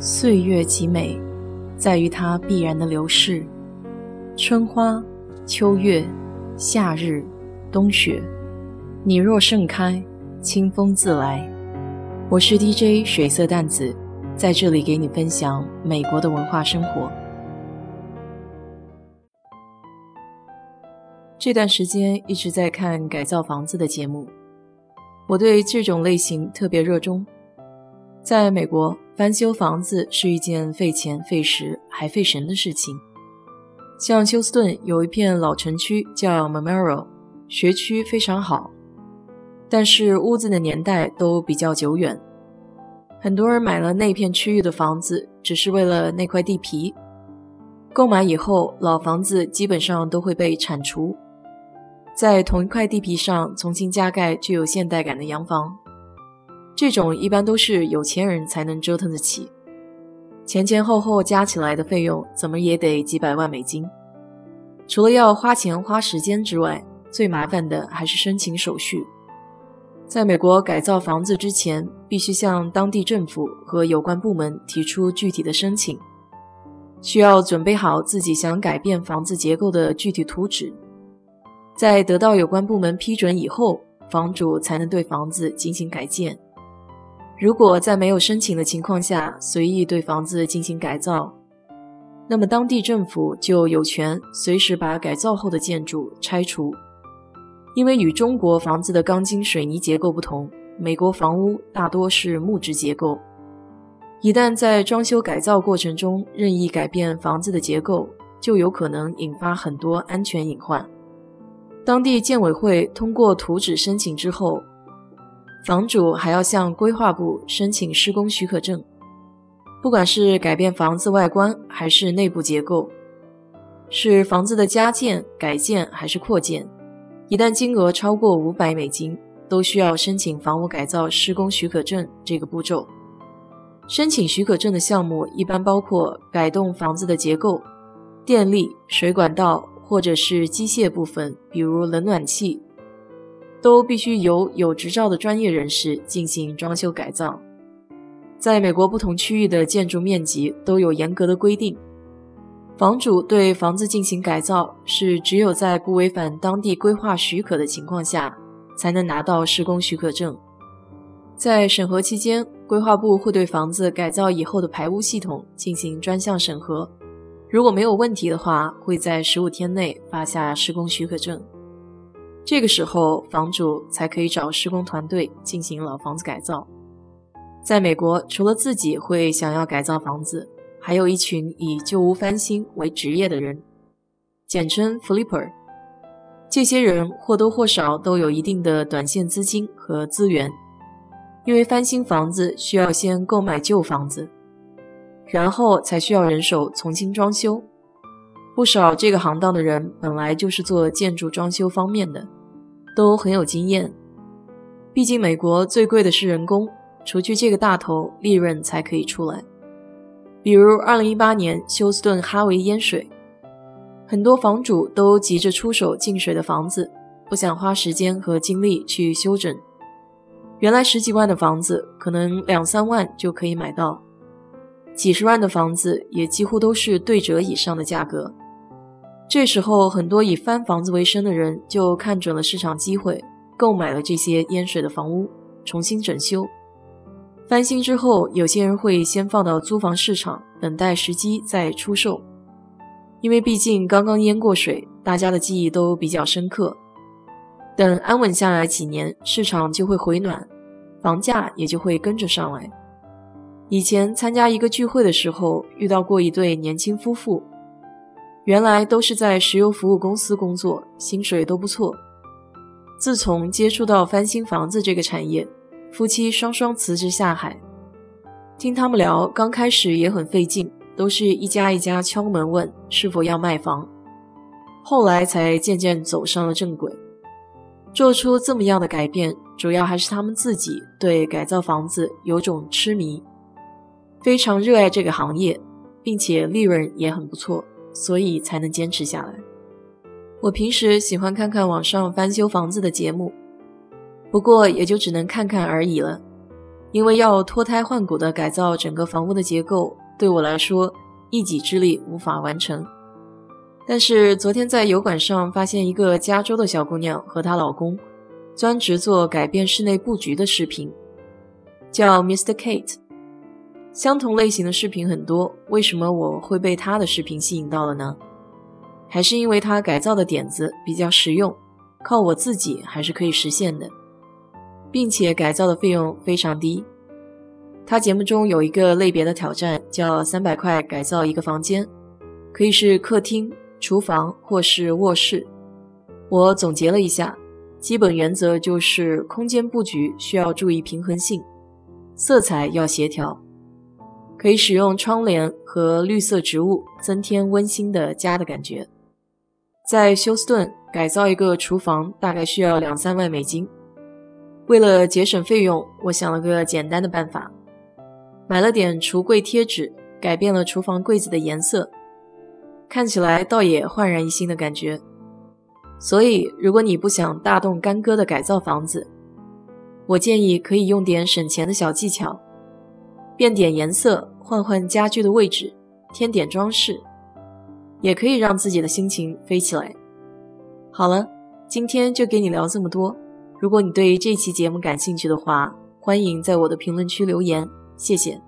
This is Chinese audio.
岁月极美，在于它必然的流逝。春花、秋月、夏日、冬雪，你若盛开，清风自来。我是 DJ 水色淡子，在这里给你分享美国的文化生活。这段时间一直在看改造房子的节目，我对这种类型特别热衷。在美国，翻修房子是一件费钱、费时还费神的事情。像休斯顿有一片老城区叫 Memorial，学区非常好，但是屋子的年代都比较久远。很多人买了那片区域的房子，只是为了那块地皮。购买以后，老房子基本上都会被铲除，在同一块地皮上重新加盖具有现代感的洋房。这种一般都是有钱人才能折腾得起，前前后后加起来的费用怎么也得几百万美金。除了要花钱花时间之外，最麻烦的还是申请手续。在美国改造房子之前，必须向当地政府和有关部门提出具体的申请，需要准备好自己想改变房子结构的具体图纸，在得到有关部门批准以后，房主才能对房子进行改建。如果在没有申请的情况下随意对房子进行改造，那么当地政府就有权随时把改造后的建筑拆除。因为与中国房子的钢筋水泥结构不同，美国房屋大多是木质结构。一旦在装修改造过程中任意改变房子的结构，就有可能引发很多安全隐患。当地建委会通过图纸申请之后。房主还要向规划部申请施工许可证，不管是改变房子外观还是内部结构，是房子的加建、改建还是扩建，一旦金额超过五百美金，都需要申请房屋改造施工许可证这个步骤。申请许可证的项目一般包括改动房子的结构、电力、水管道或者是机械部分，比如冷暖气。都必须由有执照的专业人士进行装修改造。在美国，不同区域的建筑面积都有严格的规定。房主对房子进行改造，是只有在不违反当地规划许可的情况下，才能拿到施工许可证。在审核期间，规划部会对房子改造以后的排污系统进行专项审核，如果没有问题的话，会在十五天内发下施工许可证。这个时候，房主才可以找施工团队进行老房子改造。在美国，除了自己会想要改造房子，还有一群以旧屋翻新为职业的人，简称 flipper。这些人或多或少都有一定的短线资金和资源，因为翻新房子需要先购买旧房子，然后才需要人手重新装修。不少这个行当的人本来就是做建筑装修方面的。都很有经验，毕竟美国最贵的是人工，除去这个大头，利润才可以出来。比如2018年休斯顿哈维淹水，很多房主都急着出手进水的房子，不想花时间和精力去修整。原来十几万的房子，可能两三万就可以买到；几十万的房子，也几乎都是对折以上的价格。这时候，很多以翻房子为生的人就看准了市场机会，购买了这些淹水的房屋，重新整修、翻新之后，有些人会先放到租房市场，等待时机再出售。因为毕竟刚刚淹过水，大家的记忆都比较深刻。等安稳下来几年，市场就会回暖，房价也就会跟着上来。以前参加一个聚会的时候，遇到过一对年轻夫妇。原来都是在石油服务公司工作，薪水都不错。自从接触到翻新房子这个产业，夫妻双双辞职下海。听他们聊，刚开始也很费劲，都是一家一家敲门问是否要卖房，后来才渐渐走上了正轨。做出这么样的改变，主要还是他们自己对改造房子有种痴迷，非常热爱这个行业，并且利润也很不错。所以才能坚持下来。我平时喜欢看看网上翻修房子的节目，不过也就只能看看而已了。因为要脱胎换骨的改造整个房屋的结构，对我来说一己之力无法完成。但是昨天在油管上发现一个加州的小姑娘和她老公，专职做改变室内布局的视频，叫 Mr. Kate。相同类型的视频很多，为什么我会被他的视频吸引到了呢？还是因为他改造的点子比较实用，靠我自己还是可以实现的，并且改造的费用非常低。他节目中有一个类别的挑战，叫三百块改造一个房间，可以是客厅。厨房或是卧室，我总结了一下，基本原则就是空间布局需要注意平衡性，色彩要协调，可以使用窗帘和绿色植物增添温馨的家的感觉。在休斯顿改造一个厨房大概需要两三万美金，为了节省费用，我想了个简单的办法，买了点橱柜贴纸，改变了厨房柜子的颜色。看起来倒也焕然一新的感觉，所以如果你不想大动干戈的改造房子，我建议可以用点省钱的小技巧，变点颜色，换换家具的位置，添点装饰，也可以让自己的心情飞起来。好了，今天就给你聊这么多。如果你对这期节目感兴趣的话，欢迎在我的评论区留言，谢谢。